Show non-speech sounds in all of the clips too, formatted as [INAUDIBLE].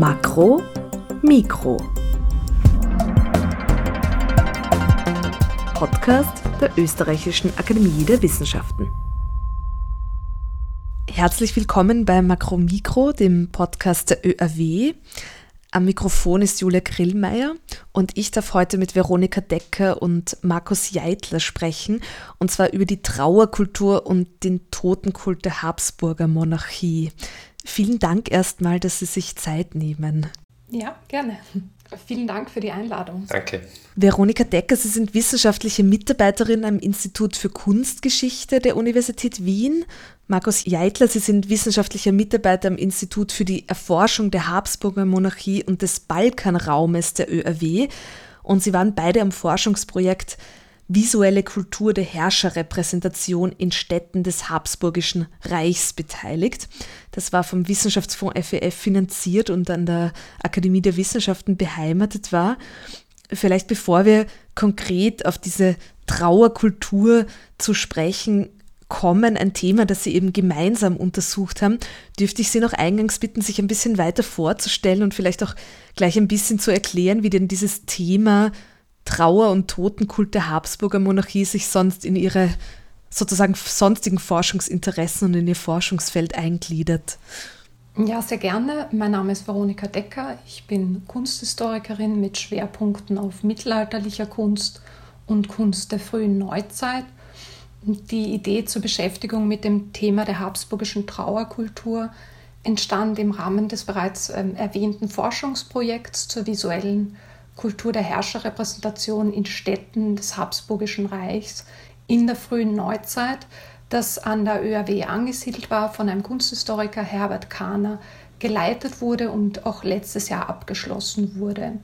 Makro, Mikro. Podcast der Österreichischen Akademie der Wissenschaften. Herzlich willkommen bei Makro Mikro, dem Podcast der ÖAW. Am Mikrofon ist Julia Grillmeier und ich darf heute mit Veronika Decker und Markus Jeitler sprechen, und zwar über die Trauerkultur und den Totenkult der Habsburger Monarchie. Vielen Dank erstmal, dass Sie sich Zeit nehmen. Ja, gerne. Vielen Dank für die Einladung. Danke. Veronika Decker, Sie sind wissenschaftliche Mitarbeiterin am Institut für Kunstgeschichte der Universität Wien. Markus Jeitler, Sie sind wissenschaftlicher Mitarbeiter am Institut für die Erforschung der Habsburger Monarchie und des Balkanraumes der ÖRW. Und Sie waren beide am Forschungsprojekt visuelle Kultur der Herrscherrepräsentation in Städten des Habsburgischen Reichs beteiligt. Das war vom Wissenschaftsfonds FEF finanziert und an der Akademie der Wissenschaften beheimatet war. Vielleicht bevor wir konkret auf diese Trauerkultur zu sprechen kommen, ein Thema, das Sie eben gemeinsam untersucht haben, dürfte ich Sie noch eingangs bitten, sich ein bisschen weiter vorzustellen und vielleicht auch gleich ein bisschen zu erklären, wie denn dieses Thema Trauer- und Totenkult der Habsburger Monarchie sich sonst in ihre sozusagen sonstigen Forschungsinteressen und in ihr Forschungsfeld eingliedert. Ja, sehr gerne. Mein Name ist Veronika Decker. Ich bin Kunsthistorikerin mit Schwerpunkten auf mittelalterlicher Kunst und Kunst der frühen Neuzeit. Die Idee zur Beschäftigung mit dem Thema der habsburgischen Trauerkultur entstand im Rahmen des bereits ähm, erwähnten Forschungsprojekts zur visuellen Kultur der Herrscherrepräsentation in Städten des Habsburgischen Reichs in der frühen Neuzeit, das an der ÖAW angesiedelt war, von einem Kunsthistoriker Herbert Kahner geleitet wurde und auch letztes Jahr abgeschlossen wurde.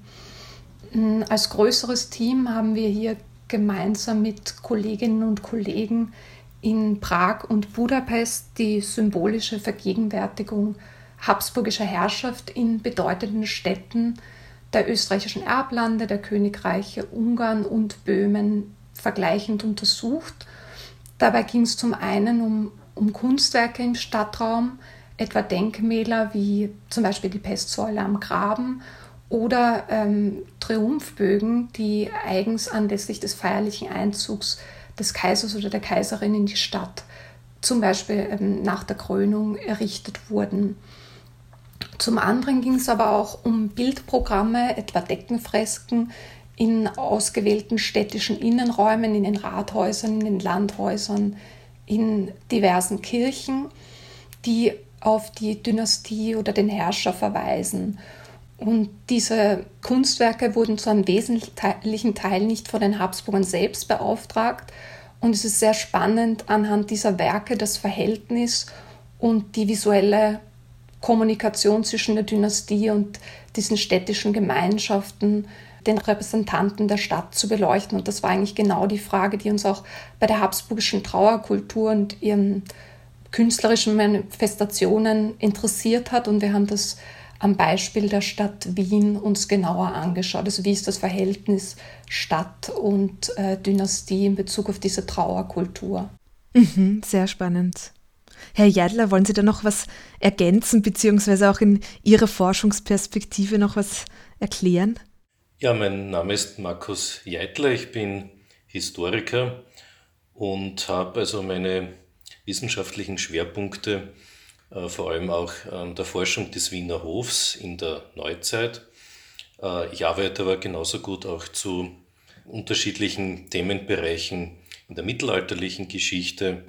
Hm, als größeres Team haben wir hier gemeinsam mit Kolleginnen und Kollegen in Prag und Budapest die symbolische Vergegenwärtigung habsburgischer Herrschaft in bedeutenden Städten der österreichischen Erblande, der Königreiche Ungarn und Böhmen vergleichend untersucht. Dabei ging es zum einen um, um Kunstwerke im Stadtraum, etwa Denkmäler wie zum Beispiel die Pestsäule am Graben oder ähm, Triumphbögen, die eigens anlässlich des feierlichen Einzugs des Kaisers oder der Kaiserin in die Stadt, zum Beispiel ähm, nach der Krönung, errichtet wurden. Zum anderen ging es aber auch um Bildprogramme, etwa Deckenfresken in ausgewählten städtischen Innenräumen, in den Rathäusern, in den Landhäusern, in diversen Kirchen, die auf die Dynastie oder den Herrscher verweisen. Und diese Kunstwerke wurden zu einem wesentlichen Teil nicht von den Habsburgern selbst beauftragt. Und es ist sehr spannend, anhand dieser Werke das Verhältnis und die visuelle Kommunikation zwischen der Dynastie und diesen städtischen Gemeinschaften, den Repräsentanten der Stadt zu beleuchten. Und das war eigentlich genau die Frage, die uns auch bei der habsburgischen Trauerkultur und ihren künstlerischen Manifestationen interessiert hat. Und wir haben das am Beispiel der Stadt Wien uns genauer angeschaut. Also wie ist das Verhältnis Stadt und äh, Dynastie in Bezug auf diese Trauerkultur? Mhm, sehr spannend. Herr Jadler, wollen Sie da noch was ergänzen, beziehungsweise auch in Ihrer Forschungsperspektive noch was erklären? Ja, mein Name ist Markus Jeitler, ich bin Historiker und habe also meine wissenschaftlichen Schwerpunkte äh, vor allem auch an der Forschung des Wiener Hofs in der Neuzeit. Äh, ich arbeite aber genauso gut auch zu unterschiedlichen Themenbereichen in der mittelalterlichen Geschichte,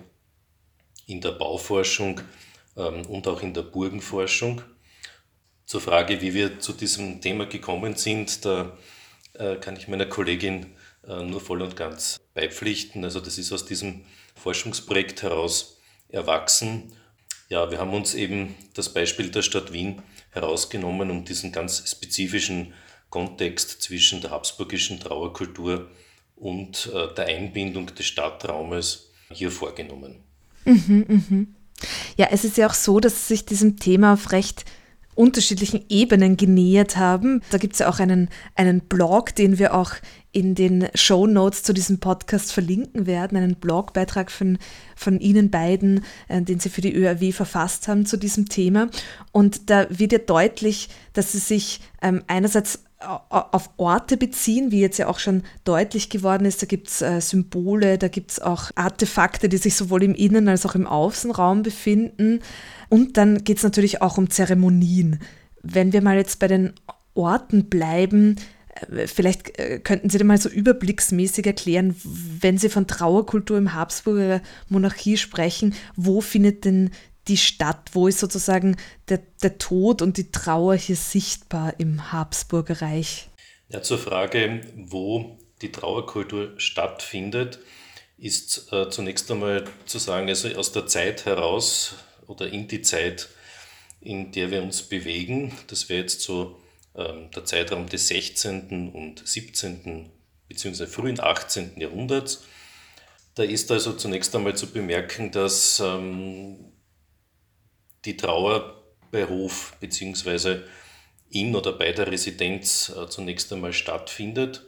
in der Bauforschung ähm, und auch in der Burgenforschung. Zur Frage, wie wir zu diesem Thema gekommen sind, da äh, kann ich meiner Kollegin äh, nur voll und ganz beipflichten. Also das ist aus diesem Forschungsprojekt heraus erwachsen. Ja, wir haben uns eben das Beispiel der Stadt Wien herausgenommen, um diesen ganz spezifischen Kontext zwischen der habsburgischen Trauerkultur und äh, der Einbindung des Stadtraumes hier vorgenommen. Mhm, mhm. Ja, es ist ja auch so, dass Sie sich diesem Thema auf recht unterschiedlichen Ebenen genähert haben. Da gibt es ja auch einen, einen Blog, den wir auch in den Show Notes zu diesem Podcast verlinken werden, einen Blogbeitrag von, von Ihnen beiden, äh, den Sie für die ÖRW verfasst haben zu diesem Thema. Und da wird ja deutlich, dass Sie sich ähm, einerseits auf Orte beziehen, wie jetzt ja auch schon deutlich geworden ist. Da gibt es äh, Symbole, da gibt es auch Artefakte, die sich sowohl im Innen- als auch im Außenraum befinden. Und dann geht es natürlich auch um Zeremonien. Wenn wir mal jetzt bei den Orten bleiben, äh, vielleicht äh, könnten Sie da mal so überblicksmäßig erklären, wenn Sie von Trauerkultur im Habsburger Monarchie sprechen, wo findet denn die Stadt? Wo ist sozusagen der, der Tod und die Trauer hier sichtbar im Habsburger Reich? Ja, zur Frage, wo die Trauerkultur stattfindet, ist äh, zunächst einmal zu sagen, also aus der Zeit heraus oder in die Zeit, in der wir uns bewegen, das wäre jetzt so ähm, der Zeitraum des 16. und 17. bzw. frühen 18. Jahrhunderts. Da ist also zunächst einmal zu bemerken, dass ähm, die Trauer bei Hof bzw. in oder bei der Residenz äh, zunächst einmal stattfindet.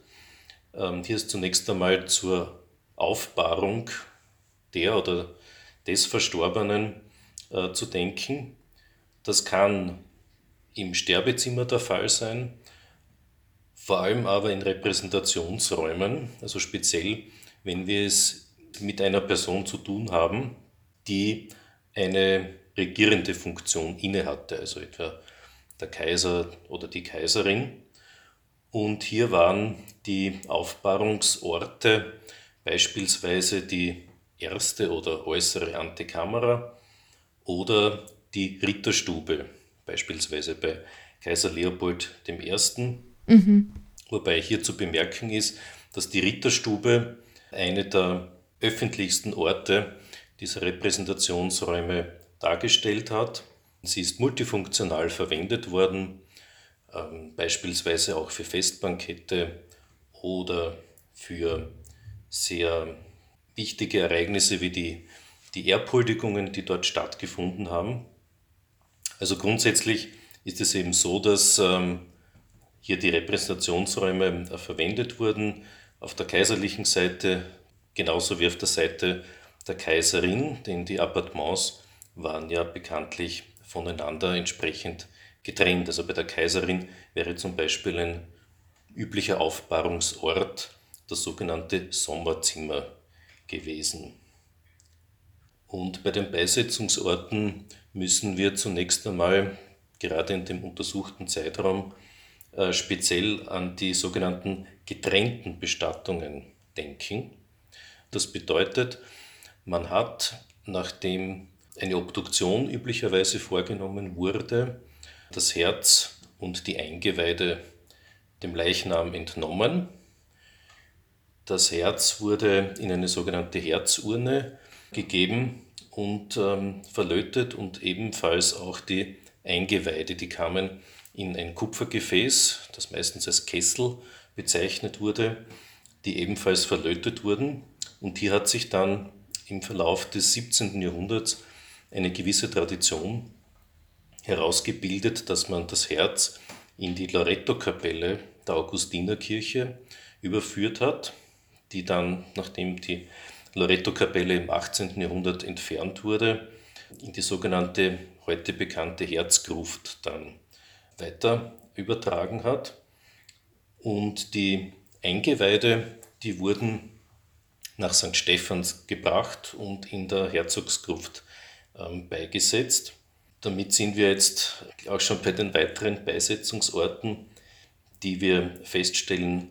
Ähm, hier ist zunächst einmal zur Aufbahrung der oder des Verstorbenen äh, zu denken. Das kann im Sterbezimmer der Fall sein, vor allem aber in Repräsentationsräumen, also speziell, wenn wir es mit einer Person zu tun haben, die eine regierende Funktion innehatte, also etwa der Kaiser oder die Kaiserin. Und hier waren die Aufbahrungsorte beispielsweise die erste oder äußere Antekamera oder die Ritterstube, beispielsweise bei Kaiser Leopold I. Mhm. Wobei hier zu bemerken ist, dass die Ritterstube eine der öffentlichsten Orte dieser Repräsentationsräume dargestellt hat. Sie ist multifunktional verwendet worden, ähm, beispielsweise auch für Festbankette oder für sehr wichtige Ereignisse wie die, die Erbhuldigungen, die dort stattgefunden haben. Also grundsätzlich ist es eben so, dass ähm, hier die Repräsentationsräume äh, verwendet wurden, auf der kaiserlichen Seite genauso wie auf der Seite der Kaiserin, denn die Appartements waren ja bekanntlich voneinander entsprechend getrennt. Also bei der Kaiserin wäre zum Beispiel ein üblicher Aufbahrungsort das sogenannte Sommerzimmer gewesen. Und bei den Beisetzungsorten müssen wir zunächst einmal gerade in dem untersuchten Zeitraum äh, speziell an die sogenannten getrennten Bestattungen denken. Das bedeutet, man hat, nachdem eine Obduktion üblicherweise vorgenommen wurde, das Herz und die Eingeweide dem Leichnam entnommen. Das Herz wurde in eine sogenannte Herzurne gegeben und ähm, verlötet und ebenfalls auch die Eingeweide, die kamen in ein Kupfergefäß, das meistens als Kessel bezeichnet wurde, die ebenfalls verlötet wurden. Und hier hat sich dann im Verlauf des 17. Jahrhunderts eine gewisse Tradition herausgebildet, dass man das Herz in die Loretto-Kapelle der Augustinerkirche überführt hat, die dann, nachdem die Loretto-Kapelle im 18. Jahrhundert entfernt wurde, in die sogenannte heute bekannte Herzgruft dann weiter übertragen hat. Und die Eingeweide, die wurden nach St. Stephans gebracht und in der Herzogsgruft beigesetzt. Damit sind wir jetzt auch schon bei den weiteren Beisetzungsorten, die wir feststellen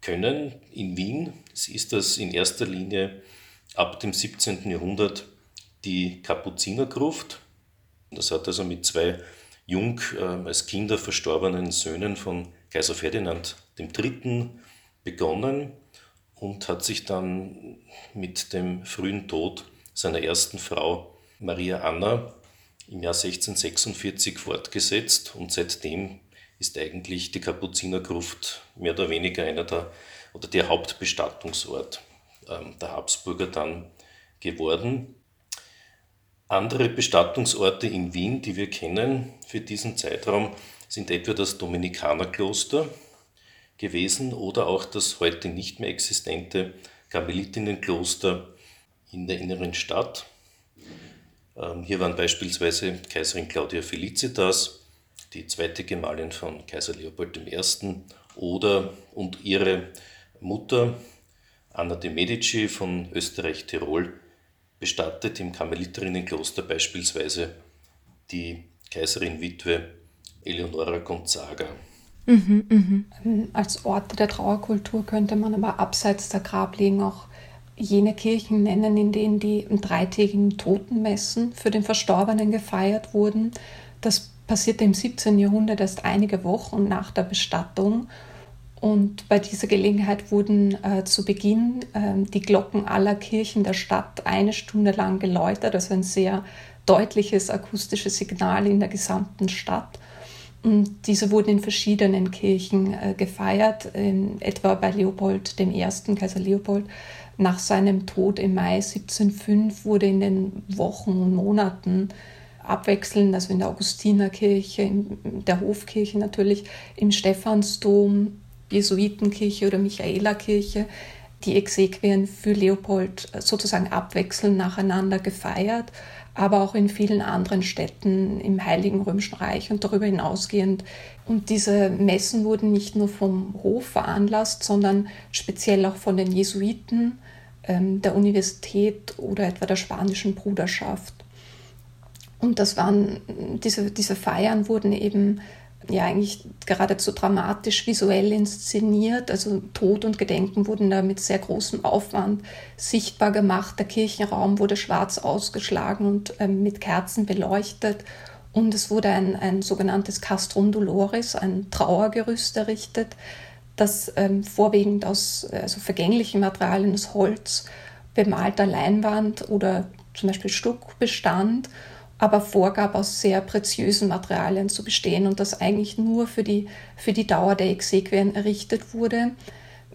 können. In Wien ist das in erster Linie ab dem 17. Jahrhundert die Kapuzinergruft. Das hat also mit zwei jung äh, als Kinder verstorbenen Söhnen von Kaiser Ferdinand III. begonnen und hat sich dann mit dem frühen Tod seiner ersten Frau Maria Anna im Jahr 1646 fortgesetzt und seitdem ist eigentlich die Kapuzinergruft mehr oder weniger einer der oder der Hauptbestattungsort ähm, der Habsburger dann geworden. Andere Bestattungsorte in Wien, die wir kennen für diesen Zeitraum, sind etwa das Dominikanerkloster, gewesen oder auch das heute nicht mehr existente Karmelitinnenkloster in der inneren Stadt. Ähm, hier waren beispielsweise Kaiserin Claudia Felicitas, die zweite Gemahlin von Kaiser Leopold I. oder und ihre Mutter Anna de Medici von Österreich-Tirol bestattet im Karmeliterinnenkloster beispielsweise die Kaiserin-Witwe Eleonora Gonzaga. Mhm, mh. Als Orte der Trauerkultur könnte man aber abseits der Grablegen auch jene Kirchen nennen, in denen die dreitägigen Totenmessen für den Verstorbenen gefeiert wurden. Das passierte im 17. Jahrhundert erst einige Wochen nach der Bestattung. Und bei dieser Gelegenheit wurden äh, zu Beginn äh, die Glocken aller Kirchen der Stadt eine Stunde lang geläutert, also ein sehr deutliches akustisches Signal in der gesamten Stadt. Und diese wurden in verschiedenen Kirchen äh, gefeiert, in, etwa bei Leopold I., Kaiser Leopold. Nach seinem Tod im Mai 1705 wurde in den Wochen und Monaten abwechselnd, also in der Augustinerkirche, in der Hofkirche natürlich, im Stephansdom, Jesuitenkirche oder Michaelerkirche, die Exequien für Leopold sozusagen abwechselnd nacheinander gefeiert aber auch in vielen anderen Städten im Heiligen Römischen Reich und darüber hinausgehend. Und diese Messen wurden nicht nur vom Hof veranlasst, sondern speziell auch von den Jesuiten, der Universität oder etwa der spanischen Bruderschaft. Und das waren, diese, diese Feiern wurden eben ja eigentlich geradezu dramatisch visuell inszeniert. Also Tod und Gedenken wurden da mit sehr großem Aufwand sichtbar gemacht. Der Kirchenraum wurde schwarz ausgeschlagen und ähm, mit Kerzen beleuchtet. Und es wurde ein, ein sogenanntes Castrum Doloris, ein Trauergerüst errichtet, das ähm, vorwiegend aus also vergänglichen Materialien, aus Holz, bemalter Leinwand oder zum Beispiel Stuck bestand aber vorgab, aus sehr preziösen Materialien zu bestehen und das eigentlich nur für die, für die Dauer der Exequien errichtet wurde.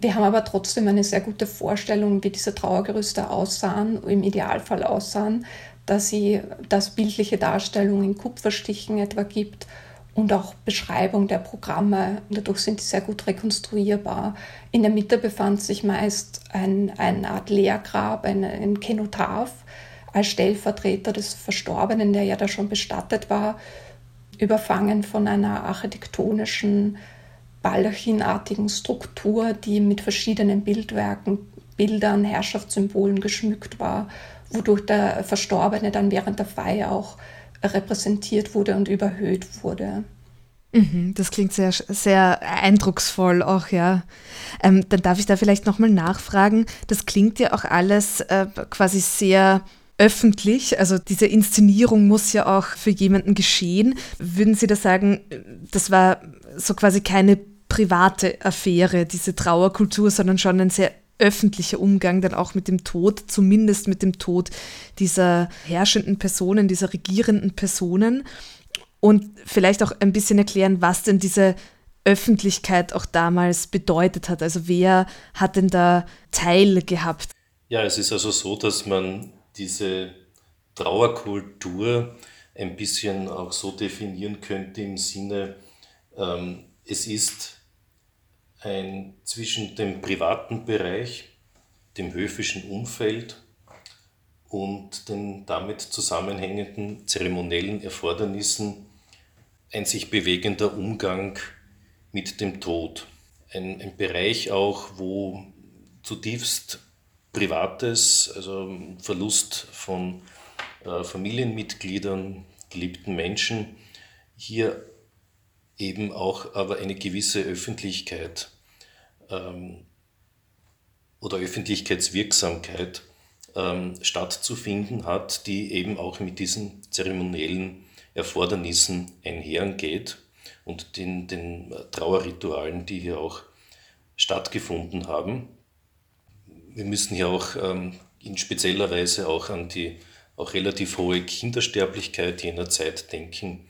Wir haben aber trotzdem eine sehr gute Vorstellung, wie diese Trauergerüste aussahen, im Idealfall aussahen, dass sie das bildliche Darstellung in Kupferstichen etwa gibt und auch Beschreibung der Programme. Dadurch sind die sehr gut rekonstruierbar. In der Mitte befand sich meist ein, eine Art Leergrab, ein, ein Kenotaph, als Stellvertreter des Verstorbenen, der ja da schon bestattet war, überfangen von einer architektonischen, baldachinartigen Struktur, die mit verschiedenen Bildwerken, Bildern, Herrschaftssymbolen geschmückt war, wodurch der Verstorbene dann während der Feier auch repräsentiert wurde und überhöht wurde. Mhm, das klingt sehr, sehr eindrucksvoll auch, ja. Ähm, dann darf ich da vielleicht nochmal nachfragen. Das klingt ja auch alles äh, quasi sehr öffentlich, also diese Inszenierung muss ja auch für jemanden geschehen. Würden Sie da sagen, das war so quasi keine private Affäre, diese Trauerkultur, sondern schon ein sehr öffentlicher Umgang dann auch mit dem Tod, zumindest mit dem Tod dieser herrschenden Personen, dieser regierenden Personen und vielleicht auch ein bisschen erklären, was denn diese Öffentlichkeit auch damals bedeutet hat. Also wer hat denn da Teil gehabt? Ja, es ist also so, dass man diese Trauerkultur ein bisschen auch so definieren könnte im Sinne, ähm, es ist ein zwischen dem privaten Bereich, dem höfischen Umfeld und den damit zusammenhängenden zeremoniellen Erfordernissen ein sich bewegender Umgang mit dem Tod. Ein, ein Bereich auch, wo zutiefst Privates, also Verlust von äh, Familienmitgliedern, geliebten Menschen, hier eben auch aber eine gewisse Öffentlichkeit ähm, oder Öffentlichkeitswirksamkeit ähm, stattzufinden hat, die eben auch mit diesen zeremoniellen Erfordernissen einhergeht und den, den Trauerritualen, die hier auch stattgefunden haben wir müssen hier auch ähm, in spezieller Weise auch an die auch relativ hohe Kindersterblichkeit jener Zeit denken.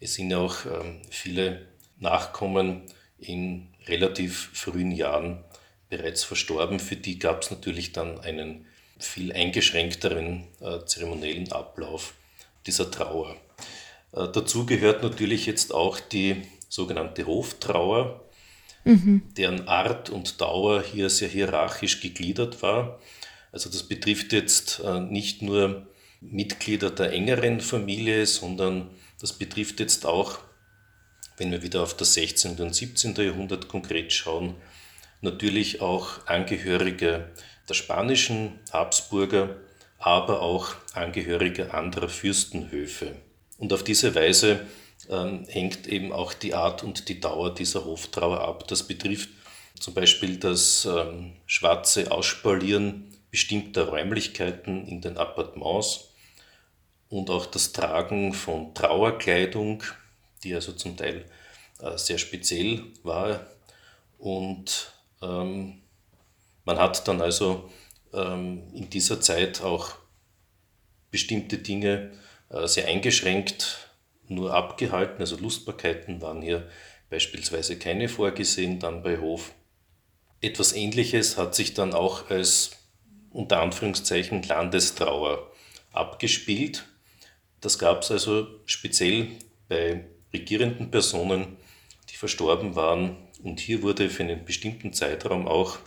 Es sind ja auch ähm, viele Nachkommen in relativ frühen Jahren bereits verstorben. Für die gab es natürlich dann einen viel eingeschränkteren äh, zeremoniellen Ablauf dieser Trauer. Äh, dazu gehört natürlich jetzt auch die sogenannte Hoftrauer. mhm. deren Art und Dauer hier sehr hierarchisch gegliedert war. Also das betrifft jetzt äh, nicht nur Mitglieder der engeren Familie, sondern das betrifft jetzt auch, wenn wir wieder auf das 16. und 17. Jahrhundert konkret schauen, natürlich auch Angehörige der spanischen Habsburger, aber auch Angehörige anderer Fürstenhöfe. Und auf diese Weise ähm, hängt eben auch die Art und die Dauer dieser Hoftrauer ab. Das betrifft zum Beispiel das ähm, schwarze Ausspalieren bestimmter Räumlichkeiten in den Appartements und auch das Tragen von Trauerkleidung, die also zum Teil äh, sehr speziell war. Und ähm, man hat dann also ähm, in dieser Zeit auch bestimmte Dinge äh, sehr eingeschränkt nur abgehalten, also Lustbarkeiten waren hier beispielsweise keine vorgesehen, dann bei Hof. Etwas Ähnliches hat sich dann auch als unter Anführungszeichen Landestrauer abgespielt. Das gab es also speziell bei regierenden Personen, die verstorben waren. Und hier wurde für einen bestimmten Zeitraum auch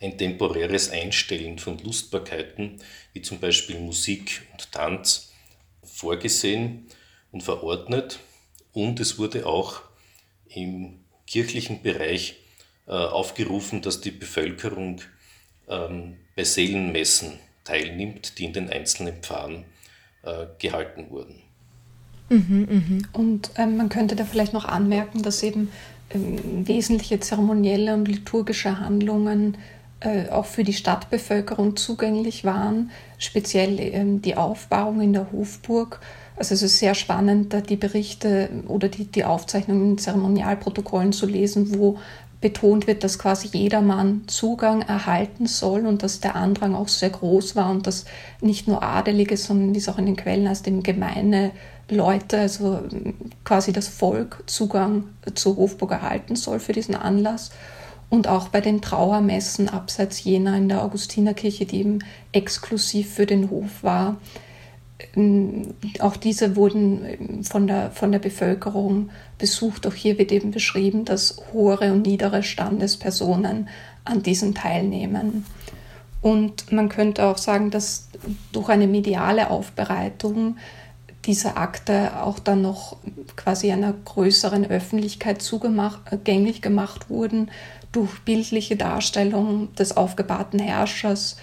ein temporäres Einstellen von Lustbarkeiten, wie zum Beispiel Musik und Tanz, vorgesehen und verordnet. Und es wurde auch im kirchlichen Bereich äh, aufgerufen, dass die Bevölkerung ähm, bei Seelenmessen teilnimmt, die in den einzelnen Pfarren äh, gehalten wurden. Mhm, mh. Und ähm, man könnte da vielleicht noch anmerken, dass eben ähm, wesentliche zeremonielle und liturgische Handlungen äh, auch für die Stadtbevölkerung zugänglich waren, speziell ähm, die Aufbauung in der Hofburg. Also es ist sehr spannend, da die Berichte oder die, die Aufzeichnungen in Zeremonialprotokollen zu lesen, wo betont wird, dass quasi jedermann Zugang erhalten soll und dass der Andrang auch sehr groß war und dass nicht nur Adelige, sondern wie es auch in den Quellen heißt, dem gemeine Leute, also quasi das Volk Zugang zur Hofburg erhalten soll für diesen Anlass. Und auch bei den Trauermessen abseits jener in der Augustinerkirche, die eben exklusiv für den Hof war, ähm, auch diese wurden ähm, von der, von der Bevölkerung besucht. Auch hier wird eben beschrieben, dass hohe und niedere Standespersonen an diesen teilnehmen. Und man könnte auch sagen, dass durch eine mediale Aufbereitung diese Akte auch dann noch quasi einer größeren Öffentlichkeit zugänglich gemacht wurden durch bildliche Darstellung des aufgebahrten Herrschers,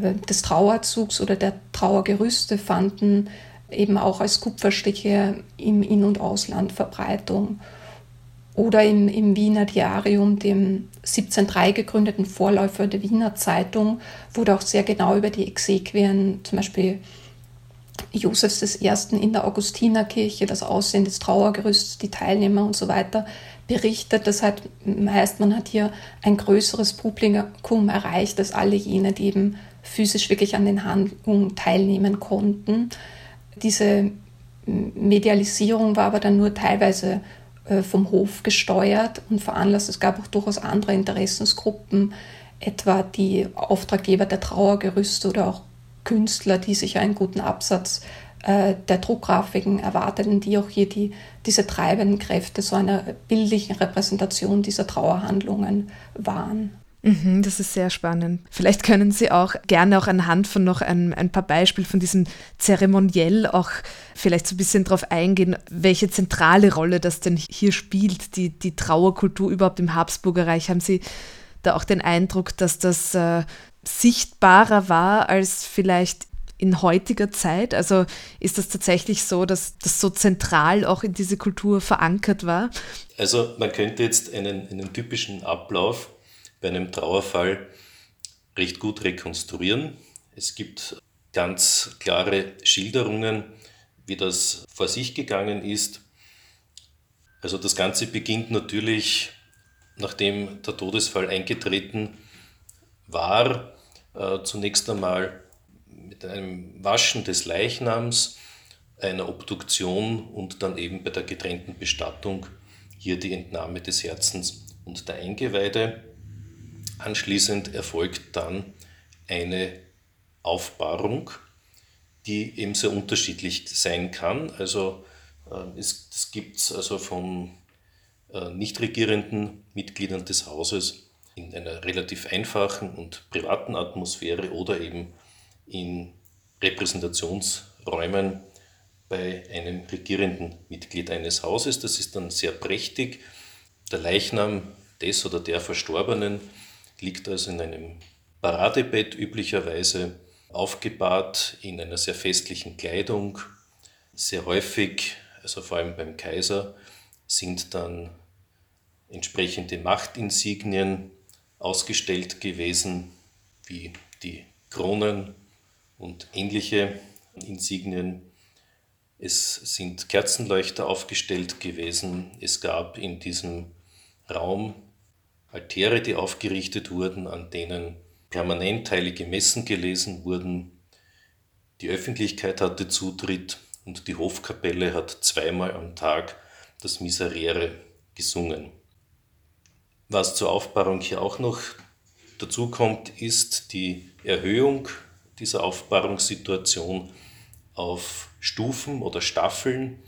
äh, des Trauerzugs oder der Trauergerüste fanden eben auch als Kupferstiche im In- und Ausland Verbreitung. Oder im, im Wiener Diarium, dem 1703 gegründeten Vorläufer der Wiener Zeitung, wurde auch sehr genau über die Exequien, zum Beispiel Josefs I. in der Augustinerkirche, das Aussehen des Trauergerüsts, die Teilnehmer und so weiter berichtet. Das heißt, man hat hier ein größeres Publikum erreicht als alle jene, die eben physisch wirklich an den Handlungen teilnehmen konnten. Diese Medialisierung war aber dann nur teilweise äh, vom Hof gesteuert und veranlasst. Es gab auch durchaus andere Interessensgruppen, etwa die Auftraggeber der Trauergerüste oder auch Künstler, die sich einen guten Absatz äh, der Druckgrafiken erwarteten, die auch hier die, diese treibenden Kräfte so einer bildlichen Repräsentation dieser Trauerhandlungen waren. Mhm, das ist sehr spannend. Vielleicht können Sie auch gerne auch anhand von noch ein, ein paar Beispielen von diesem Zeremoniell auch vielleicht so ein bisschen darauf eingehen, welche zentrale Rolle das denn hier spielt, die, die Trauerkultur überhaupt im Habsburger Reich. Haben Sie da auch den Eindruck, dass das äh, sichtbarer war als vielleicht in heutiger Zeit? Also ist das tatsächlich so, dass das so zentral auch in diese Kultur verankert war? Also man könnte jetzt einen, einen typischen Ablauf bei einem Trauerfall recht gut rekonstruieren. Es gibt ganz klare Schilderungen, wie das vor sich gegangen ist. Also das Ganze beginnt natürlich, nachdem der Todesfall eingetreten war, äh, zunächst einmal mit einem Waschen des Leichnams, einer Obduktion und dann eben bei der getrennten Bestattung hier die Entnahme des Herzens und der Eingeweide. Anschließend erfolgt dann eine Aufbahrung, die eben sehr unterschiedlich sein kann. Also äh, es, es also von äh, nicht regierenden Mitgliedern des Hauses in einer relativ einfachen und privaten Atmosphäre oder eben in Repräsentationsräumen bei einem regierenden Mitglied eines Hauses. Das ist dann sehr prächtig. Der Leichnam des oder der Verstorbenen liegt also in einem Paradebett üblicherweise aufgebahrt in einer sehr festlichen Kleidung. Sehr häufig, also vor allem beim Kaiser, sind dann entsprechende Machtinsignien ausgestellt gewesen, wie die Kronen und ähnliche Insignien. Es sind Kerzenleuchter aufgestellt gewesen. Es gab in diesem Raum Altäre, die aufgerichtet wurden, an denen permanent heilige Messen gelesen wurden. Die Öffentlichkeit hatte Zutritt und die Hofkapelle hat zweimal am Tag das Miserere gesungen. Was zur Aufbahrung hier auch noch dazu kommt, ist die Erhöhung dieser Aufbahrungssituation auf Stufen oder Staffeln,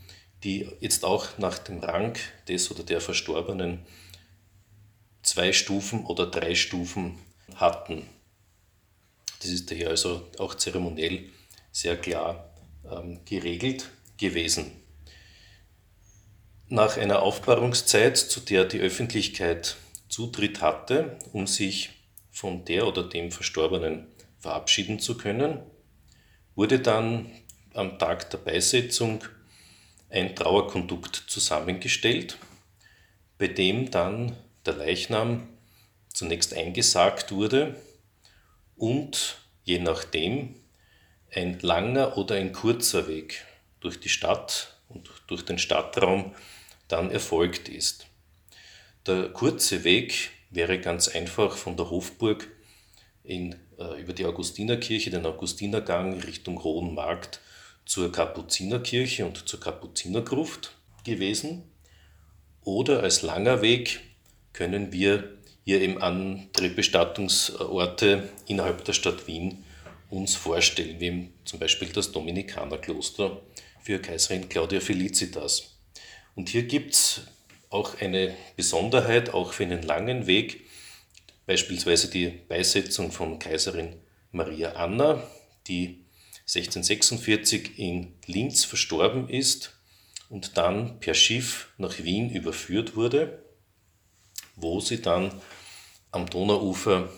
die jetzt auch nach dem Rang des oder der Verstorbenen zwei Stufen oder drei Stufen hatten. Das ist daher also auch zeremoniell sehr klar ähm, geregelt gewesen. Nach einer Aufbahrungszeit, zu der die Öffentlichkeit Zutritt hatte, um sich von der oder dem Verstorbenen verabschieden zu können, wurde dann am Tag der Beisetzung ein Trauerkondukt zusammengestellt, bei dem dann der Leichnam zunächst eingesagt wurde und je nachdem ein langer oder ein kurzer Weg durch die Stadt und durch den Stadtraum dann erfolgt ist. Der kurze Weg wäre ganz einfach von der Hofburg in, äh, über die Augustinerkirche, den Augustinergang Richtung Hohen Markt zur Kapuzinerkirche und zur Kapuzinergruft gewesen. Oder als langer Weg können wir hier eben andere Bestattungsorte innerhalb der Stadt Wien uns vorstellen, wie zum Beispiel das Dominikanerkloster für Kaiserin Claudia Felicitas. Und hier gibt es auch eine Besonderheit, auch für einen langen Weg, beispielsweise die Beisetzung von Kaiserin Maria Anna, die 1646 in Linz verstorben ist und dann per Schiff nach Wien überführt wurde, wo sie dann am Donauufer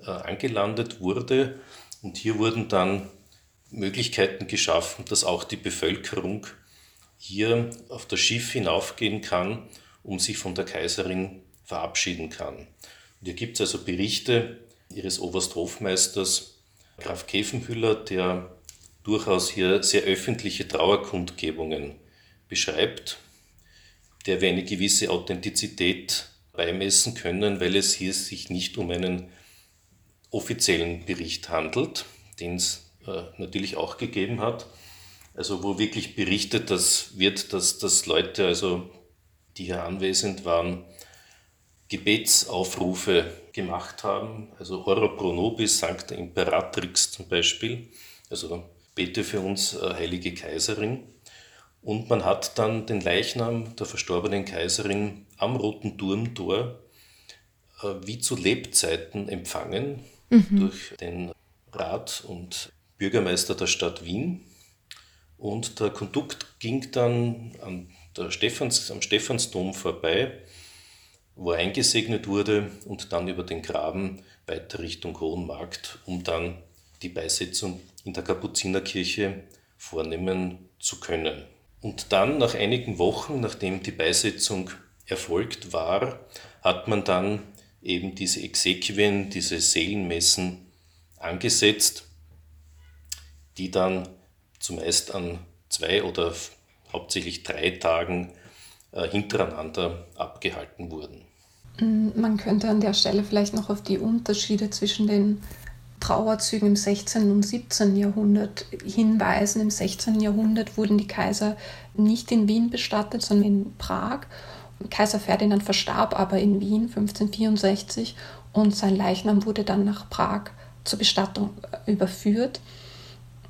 äh, angelandet wurde. Und hier wurden dann Möglichkeiten geschaffen, dass auch die Bevölkerung hier auf das Schiff hinaufgehen kann, um sich von der Kaiserin verabschieden kann. Und hier gibt es also Berichte ihres Obersthofmeisters Graf Käfenhüller, der durchaus hier sehr öffentliche Trauerkundgebungen beschreibt, der wir eine gewisse Authentizität beimessen können, weil es hier sich nicht um einen offiziellen Bericht handelt, den es äh, natürlich auch gegeben hat. Also wo wirklich berichtet das wird, dass, dass Leute, also die hier anwesend waren, Gebetsaufrufe gemacht haben, also Ora pro nobis, Sancta Imperatrix zum Beispiel, also bete für uns, äh, heilige Kaiserin. Und man hat dann den Leichnam der verstorbenen Kaiserin am Roten Turmtor äh, wie zu Lebzeiten empfangen mhm. durch den Rat und Bürgermeister der Stadt Wien. Und der Kondukt ging dann an der Stephans, am Stephansdom vorbei, wo er eingesegnet wurde und dann über den Graben weiter Richtung Hohen Markt, um dann die Beisetzung in der Kapuzinerkirche vornehmen zu können. Und dann, nach einigen Wochen, nachdem die Beisetzung erfolgt war, hat man dann eben diese Exequien, diese Seelenmessen angesetzt, die dann zumeist an zwei oder hauptsächlich drei Tagen äh, hintereinander abgehalten wurden. Man könnte an der Stelle vielleicht noch auf die Unterschiede zwischen den Trauerzügen im 16. und 17. Jahrhundert hinweisen. Im 16. Jahrhundert wurden die Kaiser nicht in Wien bestattet, sondern in Prag. Kaiser Ferdinand verstarb aber in Wien 1564 und sein Leichnam wurde dann nach Prag zur Bestattung äh, überführt.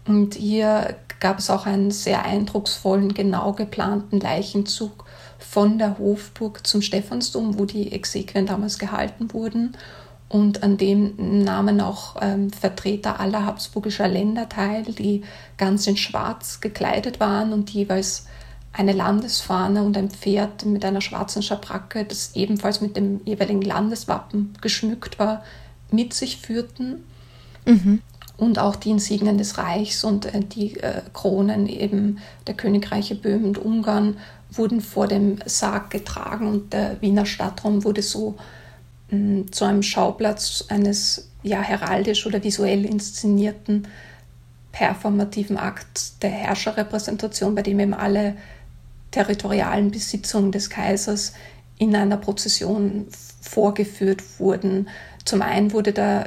Und hier gab es auch einen sehr eindrucksvollen, genau geplanten Leichenzug von der Hofburg zum Stephansdom, wo die Exequien damals gehalten wurden. Und an dem nahmen auch ähm, Vertreter aller habsburgischer Länder teil, die ganz in Schwarz gekleidet waren und jeweils eine Landesfahne und ein Pferd mit einer schwarzen Schabracke, das ebenfalls mit dem jeweiligen Landeswappen geschmückt war, mit sich führten. Mhm. Und auch die Insignien des Reichs und äh, die äh, Kronen eben der Königreiche Böhmen und Ungarn wurden vor dem Sarg getragen und der Wiener Stadtraum wurde so mm, zu einem Schauplatz eines ja, heraldisch oder visuell inszenierten performativen Akt der Herrscherrepräsentation, bei dem eben alle territorialen Besitzungen des Kaisers in einer Prozession vorgeführt wurden. Zum einen wurde da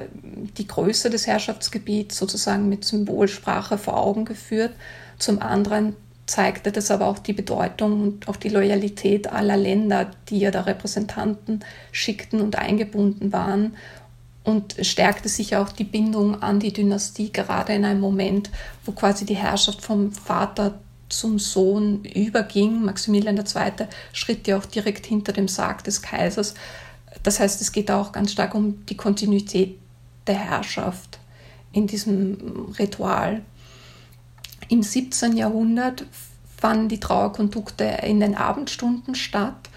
die Größe des Herrschaftsgebiets sozusagen mit Symbolsprache vor Augen geführt. Zum anderen zeigte das aber auch die Bedeutung und auch die Loyalität aller Länder, die ja da Repräsentanten schickten und eingebunden waren und stärkte sich auch die Bindung an die Dynastie, gerade in einem Moment, wo quasi die Herrschaft vom Vater zum Sohn überging. Maximilian II. schritt ja auch direkt hinter dem Sarg des Kaisers. Das heißt, es geht auch ganz stark um die Kontinuität der Herrschaft in diesem Ritual. Im 17. Jahrhundert fanden die Trauerkondukte in den Abendstunden statt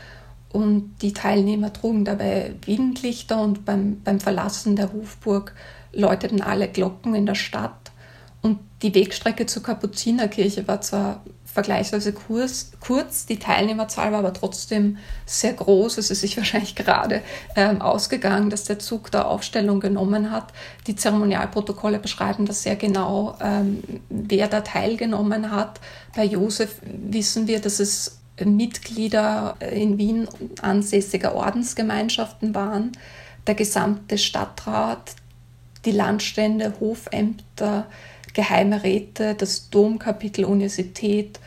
und die Teilnehmer trugen dabei Windlichter und beim, beim Verlassen der Hofburg läuteten alle Glocken in der Stadt. Und die Wegstrecke zur Kapuzinerkirche war zwar vergleichsweise kurz, kurz, die Teilnehmerzahl war aber trotzdem sehr groß. Es ist sich [LAUGHS] wahrscheinlich gerade ähm, ausgegangen, dass der Zug da Aufstellung genommen hat. Die Zeremonialprotokolle beschreiben das sehr genau, ähm, wer da teilgenommen hat. Bei Josef wissen wir, dass es Mitglieder in Wien ansässiger Ordensgemeinschaften waren, der gesamte Stadtrat, die Landstände, Hofämter, geheime Räte, das Domkapitel, Universität,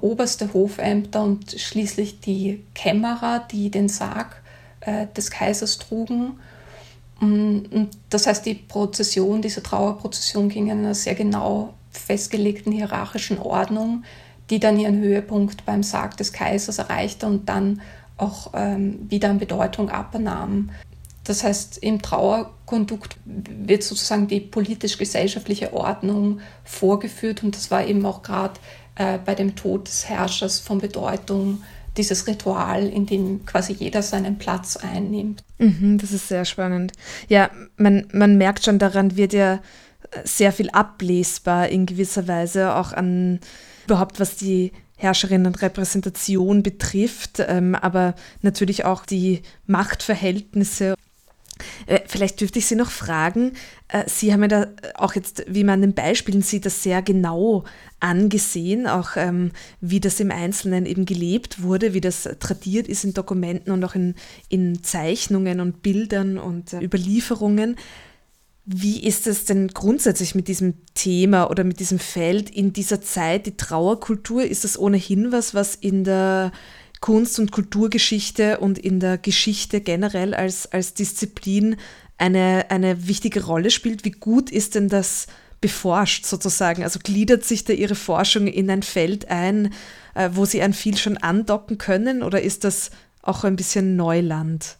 oberste Hofämter und schließlich die Kämmerer, die den Sarg äh, des Kaisers trugen. Und das heißt, die Prozession, diese Trauerprozession ging in einer sehr genau festgelegten hierarchischen Ordnung, die dann ihren Höhepunkt beim Sarg des Kaisers erreichte und dann auch ähm, wieder an Bedeutung abnahm. Das heißt, im Trauerkondukt wird sozusagen die politisch-gesellschaftliche Ordnung vorgeführt und das war eben auch gerade äh, bei dem Tod des Herrschers von Bedeutung, dieses Ritual, in dem quasi jeder seinen Platz einnimmt. Mhm, das ist sehr spannend. Ja, man, man merkt schon, daran wird ja sehr viel ablesbar in gewisser Weise, auch an überhaupt was die Herrscherinnenrepräsentation betrifft, ähm, aber natürlich auch die Machtverhältnisse vielleicht dürfte ich Sie noch fragen, äh, Sie haben ja da auch jetzt, wie man an den Beispielen sieht, das sehr genau angesehen, auch ähm, wie das im Einzelnen eben gelebt wurde, wie das tradiert ist in Dokumenten und auch in, in Zeichnungen und Bildern und äh, Überlieferungen. Wie ist es denn grundsätzlich mit diesem Thema oder mit diesem Feld in dieser Zeit, die Trauerkultur? Ist das ohnehin was, was in der Kunst- und Kulturgeschichte und in der Geschichte generell als, als Disziplin eine, eine wichtige Rolle spielt. Wie gut ist denn das beforscht sozusagen? Also gliedert sich da Ihre Forschung in ein Feld ein, äh, wo Sie an viel schon andocken können oder ist das auch ein bisschen Neuland?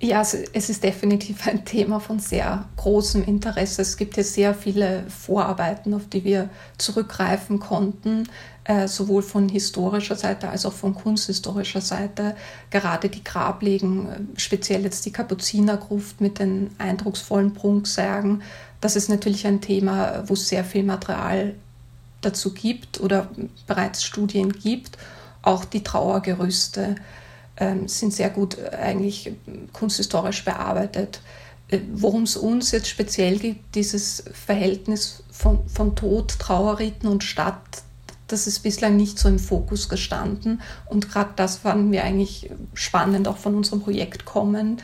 Ja, also es ist definitiv ein Thema von sehr großem Interesse. Es gibt ja sehr viele Vorarbeiten, auf die wir zurückgreifen konnten, äh, sowohl von historischer Seite als auch von kunsthistorischer Seite. Gerade die Grablegen, äh, speziell jetzt die Kapuzinergruft mit den eindrucksvollen Prunksärgen, das ist natürlich ein Thema, wo es sehr viel Material dazu gibt oder bereits Studien gibt. Auch die Trauergerüste ähm, sind sehr gut äh, eigentlich kunsthistorisch bearbeitet. Äh, worum es uns jetzt speziell geht, dieses Verhältnis von, von Tod, Trauerriten und Stadt, das ist bislang nicht so im Fokus gestanden. Und gerade das fanden wir eigentlich spannend, auch von unserem Projekt kommen,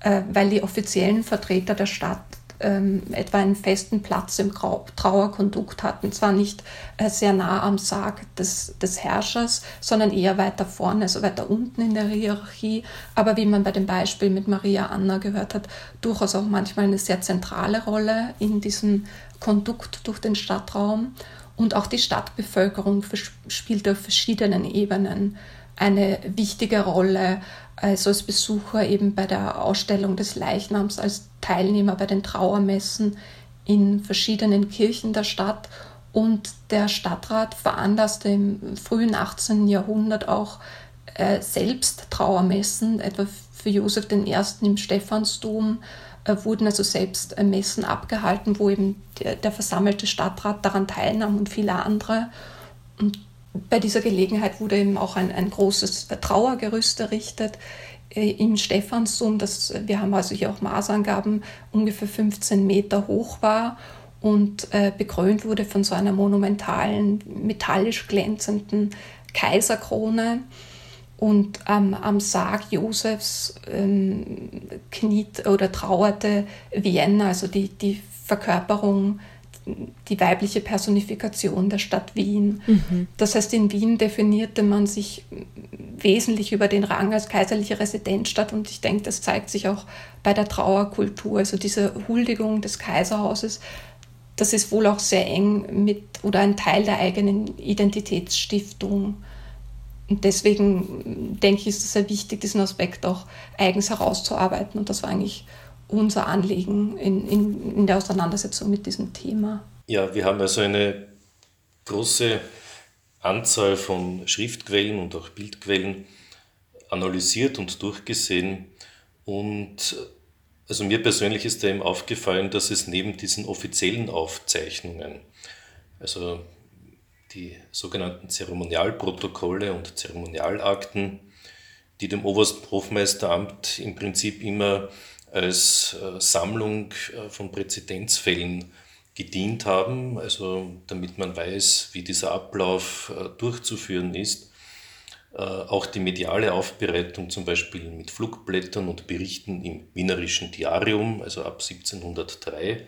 äh, weil die offiziellen Vertreter der Stadt ähm, etwa einen festen Platz im Trauerkondukt hatten. Zwar nicht äh, sehr nah am Sarg des, des Herrschers, sondern eher weiter vorne, also weiter unten in der Hierarchie, aber wie man bei dem Beispiel mit Maria Anna gehört hat, durchaus auch manchmal eine sehr zentrale Rolle in diesem Kondukt durch den Stadtraum. Und auch die Stadtbevölkerung spielt auf verschiedenen Ebenen eine wichtige Rolle, also als Besucher eben bei der Ausstellung des Leichnams, als Teilnehmer bei den Trauermessen in verschiedenen Kirchen der Stadt. Und der Stadtrat veranlasste im frühen 18. Jahrhundert auch äh, selbst Trauermessen, etwa für Josef I. im Stephansdom äh, wurden also selbst äh, Messen abgehalten, wo eben der, der, versammelte Stadtrat daran teilnahm und viele andere. Und bei dieser Gelegenheit wurde eben auch ein, ein großes Trauergerüst errichtet äh, im Stephansdom, das, wir haben also hier auch Maßangaben, ungefähr 15 Meter hoch war und äh, bekrönt wurde von so einer monumentalen, metallisch glänzenden Kaiserkrone. Und ähm, am Sarg Josefs ähm, kniet oder trauerte Vienna, also die, die Verkörperung, die weibliche Personifikation der Stadt Wien. Mhm. Das heißt, in Wien definierte man sich wesentlich über den Rang als kaiserliche Residenzstadt und ich denke, das zeigt sich auch bei der Trauerkultur, also diese Huldigung des Kaiserhauses. Das ist wohl auch sehr eng mit oder ein Teil der eigenen Identitätsstiftung und deswegen denke ich, ist es sehr wichtig, diesen Aspekt auch eigens herauszuarbeiten. Und das war eigentlich unser Anliegen in, in, in der Auseinandersetzung mit diesem Thema. Ja, wir haben also eine große Anzahl von Schriftquellen und auch Bildquellen analysiert und durchgesehen. Und also mir persönlich ist da eben aufgefallen, dass es neben diesen offiziellen Aufzeichnungen, also die sogenannten Zeremonialprotokolle und Zeremonialakten, die dem Obersthofmeisteramt im Prinzip immer als äh, Sammlung äh, von Präzedenzfällen gedient haben, also damit man weiß, wie dieser Ablauf äh, durchzuführen ist. Auch die mediale Aufbereitung zum Beispiel mit Flugblättern und Berichten im Wienerischen Diarium, also ab 1703.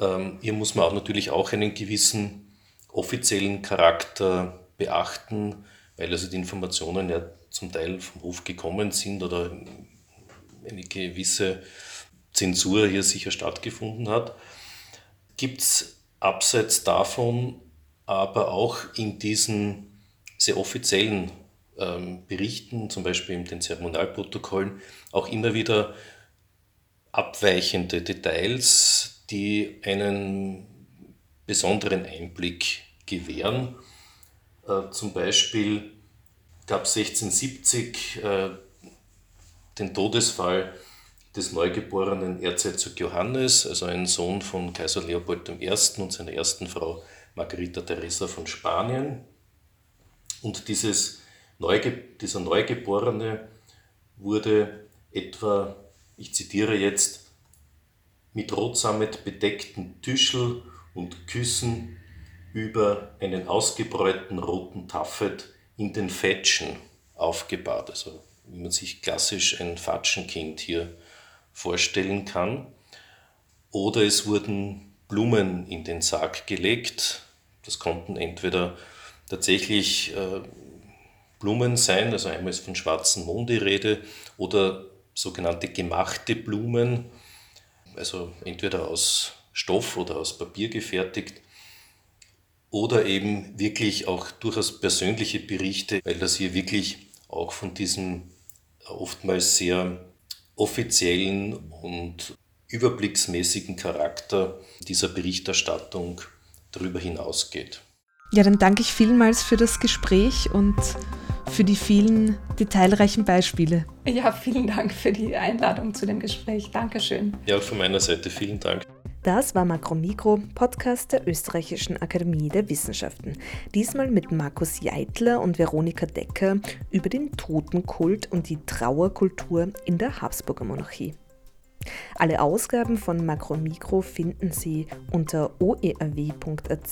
Ähm, hier muss man auch natürlich auch einen gewissen offiziellen Charakter beachten, weil also die Informationen ja zum Teil vom Hof gekommen sind oder eine gewisse Zensur hier sicher stattgefunden hat. Gibt es abseits davon aber auch in diesen sehr offiziellen ähm, Berichten, zum Beispiel in den Zeremonialprotokollen, auch immer wieder abweichende Details, die einen besonderen Einblick gewähren. Äh, zum Beispiel gab es 1670 äh, den Todesfall des neugeborenen Erzherzog Johannes, also ein Sohn von Kaiser Leopold I. und seiner ersten Frau Margarita Teresa von Spanien. Und dieses Neuge dieser Neugeborene wurde etwa, ich zitiere jetzt, mit Rotsammet bedeckten Tüschel und Küssen über einen ausgebräuten roten Taffet in den Fetschen aufgebahrt. Also wie man sich klassisch ein Fatschenkind hier vorstellen kann. Oder es wurden Blumen in den Sarg gelegt. Das konnten entweder tatsächlich äh, Blumen sein, also einmal ist von schwarzen Mond die Rede, oder sogenannte gemachte Blumen, also entweder aus Stoff oder aus Papier gefertigt, oder eben wirklich auch durchaus persönliche Berichte, weil das hier wirklich auch von diesem oftmals sehr offiziellen und überblicksmäßigen Charakter dieser Berichterstattung darüber hinausgeht. Ja, dann danke ich vielmals für das Gespräch und für die vielen detailreichen Beispiele. Ja, vielen Dank für die Einladung zu dem Gespräch. Dankeschön. Ja, von meiner Seite vielen Dank. Das war Makromikro, Podcast der Österreichischen Akademie der Wissenschaften. Diesmal mit Markus Jeitler und Veronika Decker über den Totenkult und die Trauerkultur in der Habsburger Monarchie. Alle Ausgaben von Makromikro finden Sie unter oerw.ac.at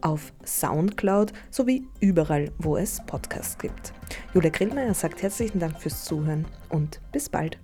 auf Soundcloud sowie überall, wo es Podcasts gibt. Julia Grillmeier sagt herzlichen Dank fürs Zuhören und bis bald.